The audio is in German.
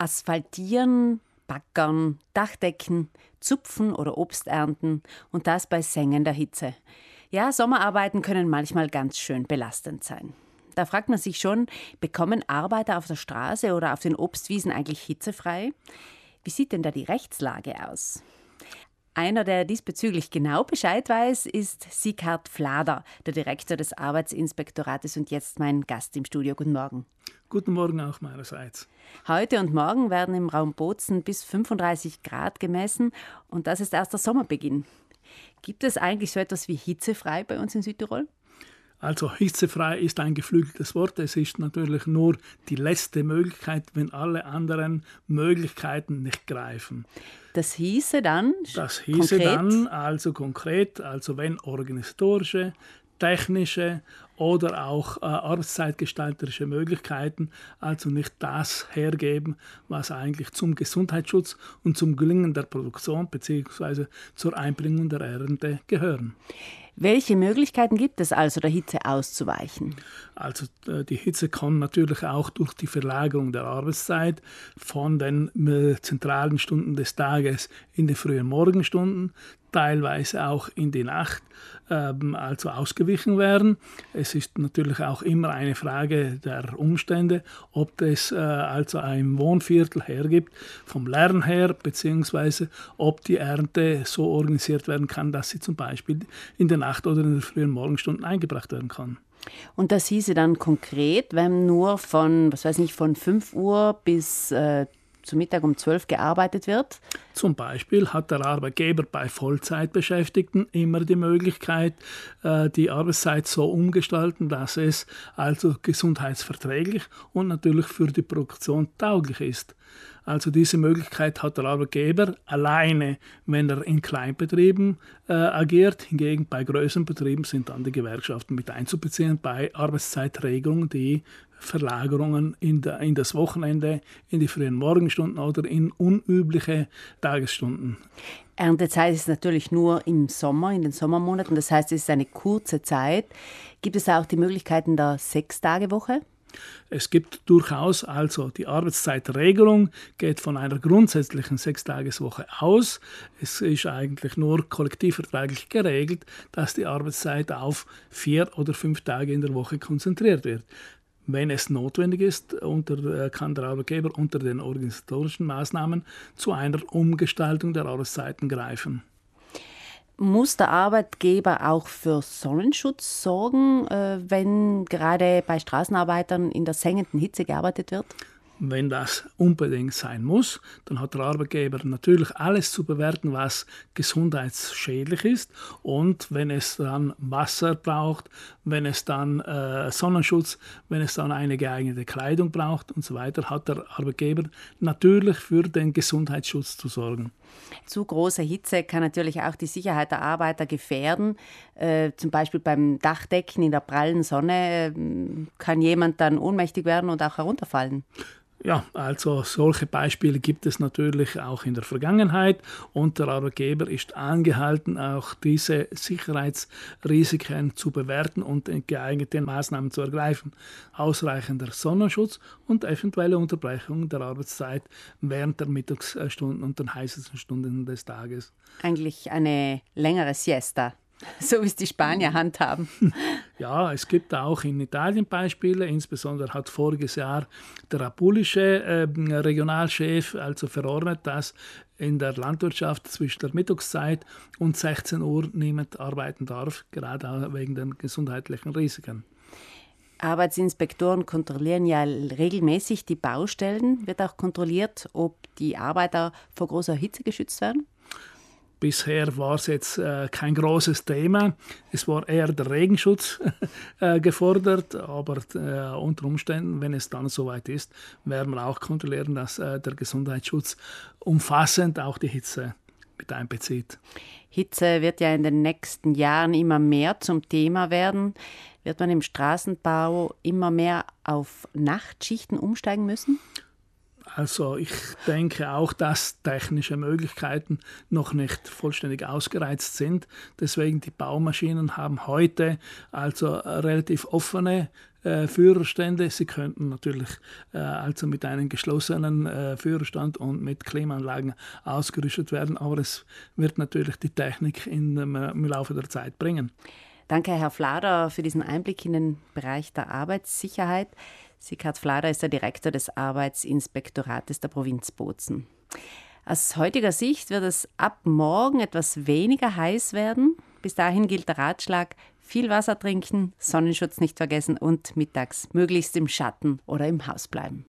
Asphaltieren, backern, Dachdecken, zupfen oder Obst ernten und das bei sengender Hitze. Ja, Sommerarbeiten können manchmal ganz schön belastend sein. Da fragt man sich schon, bekommen Arbeiter auf der Straße oder auf den Obstwiesen eigentlich hitzefrei? Wie sieht denn da die Rechtslage aus? Einer, der diesbezüglich genau Bescheid weiß, ist Sieghard Flader, der Direktor des Arbeitsinspektorates und jetzt mein Gast im Studio. Guten Morgen. Guten Morgen auch meinerseits. Heute und morgen werden im Raum Bozen bis 35 Grad gemessen und das ist erst der Sommerbeginn. Gibt es eigentlich so etwas wie hitzefrei bei uns in Südtirol? Also hitzefrei ist ein geflügeltes Wort. Es ist natürlich nur die letzte Möglichkeit, wenn alle anderen Möglichkeiten nicht greifen. Das hieße dann? Das hieße konkret? dann also konkret, also wenn organisatorische, technische oder auch äh, arbeitszeitgestalterische Möglichkeiten, also nicht das hergeben, was eigentlich zum Gesundheitsschutz und zum Gelingen der Produktion bzw. zur Einbringung der Ernte gehören. Welche Möglichkeiten gibt es also, der Hitze auszuweichen? Also äh, die Hitze kann natürlich auch durch die Verlagerung der Arbeitszeit von den äh, zentralen Stunden des Tages in die frühen Morgenstunden, teilweise auch in die Nacht, ähm, also ausgewichen werden. Es ist natürlich auch immer eine Frage der Umstände, ob es äh, also ein Wohnviertel hergibt, vom Lärm her, beziehungsweise ob die Ernte so organisiert werden kann, dass sie zum Beispiel in der Nacht oder in den frühen Morgenstunden eingebracht werden kann. Und das hieße dann konkret, wenn nur von, was weiß ich, von 5 Uhr bis äh, zu Mittag um 12 gearbeitet wird? Zum Beispiel hat der Arbeitgeber bei Vollzeitbeschäftigten immer die Möglichkeit, äh, die Arbeitszeit so umgestalten, dass es also gesundheitsverträglich und natürlich für die Produktion tauglich ist. Also diese Möglichkeit hat der Arbeitgeber alleine, wenn er in Kleinbetrieben äh, agiert. Hingegen bei größeren Betrieben sind dann die Gewerkschaften mit einzubeziehen bei Arbeitszeitregelungen, die Verlagerungen in, der, in, das Wochenende, in die frühen Morgenstunden oder in unübliche Tagesstunden. Erntezeit ist natürlich nur im Sommer, in den Sommermonaten. Das heißt, es ist eine kurze Zeit. Gibt es auch die Möglichkeiten der Sechstagewoche? Es gibt durchaus also die Arbeitszeitregelung geht von einer grundsätzlichen Sechstageswoche aus. Es ist eigentlich nur kollektivvertraglich geregelt, dass die Arbeitszeit auf vier oder fünf Tage in der Woche konzentriert wird. Wenn es notwendig ist, unter, äh, kann der Arbeitgeber unter den organisatorischen Maßnahmen zu einer Umgestaltung der Arbeitszeiten greifen. Muss der Arbeitgeber auch für Sonnenschutz sorgen, äh, wenn gerade bei Straßenarbeitern in der sengenden Hitze gearbeitet wird? Wenn das unbedingt sein muss, dann hat der Arbeitgeber natürlich alles zu bewerten, was gesundheitsschädlich ist. Und wenn es dann Wasser braucht, wenn es dann äh, Sonnenschutz, wenn es dann eine geeignete Kleidung braucht und so weiter, hat der Arbeitgeber natürlich für den Gesundheitsschutz zu sorgen. Zu große Hitze kann natürlich auch die Sicherheit der Arbeiter gefährden. Äh, zum Beispiel beim Dachdecken in der prallen Sonne äh, kann jemand dann ohnmächtig werden und auch herunterfallen. Ja, also solche Beispiele gibt es natürlich auch in der Vergangenheit und der Arbeitgeber ist angehalten, auch diese Sicherheitsrisiken zu bewerten und geeignete Maßnahmen zu ergreifen. Ausreichender Sonnenschutz und eventuelle Unterbrechung der Arbeitszeit während der Mittagsstunden und den heißesten Stunden des Tages. Eigentlich eine längere Siesta. So wie es die Spanier handhaben. Ja, es gibt auch in Italien Beispiele. Insbesondere hat voriges Jahr der apulische äh, Regionalchef also verordnet, dass in der Landwirtschaft zwischen der Mittagszeit und 16 Uhr niemand arbeiten darf, gerade wegen den gesundheitlichen Risiken. Arbeitsinspektoren kontrollieren ja regelmäßig die Baustellen. Wird auch kontrolliert, ob die Arbeiter vor großer Hitze geschützt werden? Bisher war es jetzt äh, kein großes Thema. Es war eher der Regenschutz äh, gefordert, aber äh, unter Umständen, wenn es dann soweit ist, werden wir auch kontrollieren, dass äh, der Gesundheitsschutz umfassend auch die Hitze mit einbezieht. Hitze wird ja in den nächsten Jahren immer mehr zum Thema werden. Wird man im Straßenbau immer mehr auf Nachtschichten umsteigen müssen? Also ich denke auch, dass technische Möglichkeiten noch nicht vollständig ausgereizt sind. Deswegen die Baumaschinen haben heute also relativ offene äh, Führerstände. Sie könnten natürlich äh, also mit einem geschlossenen äh, Führerstand und mit Klimaanlagen ausgerüstet werden, aber es wird natürlich die Technik in, im Laufe der Zeit bringen. Danke, Herr Flader, für diesen Einblick in den Bereich der Arbeitssicherheit. Sikhard Flader ist der Direktor des Arbeitsinspektorates der Provinz Bozen. Aus heutiger Sicht wird es ab morgen etwas weniger heiß werden. Bis dahin gilt der Ratschlag, viel Wasser trinken, Sonnenschutz nicht vergessen und mittags möglichst im Schatten oder im Haus bleiben.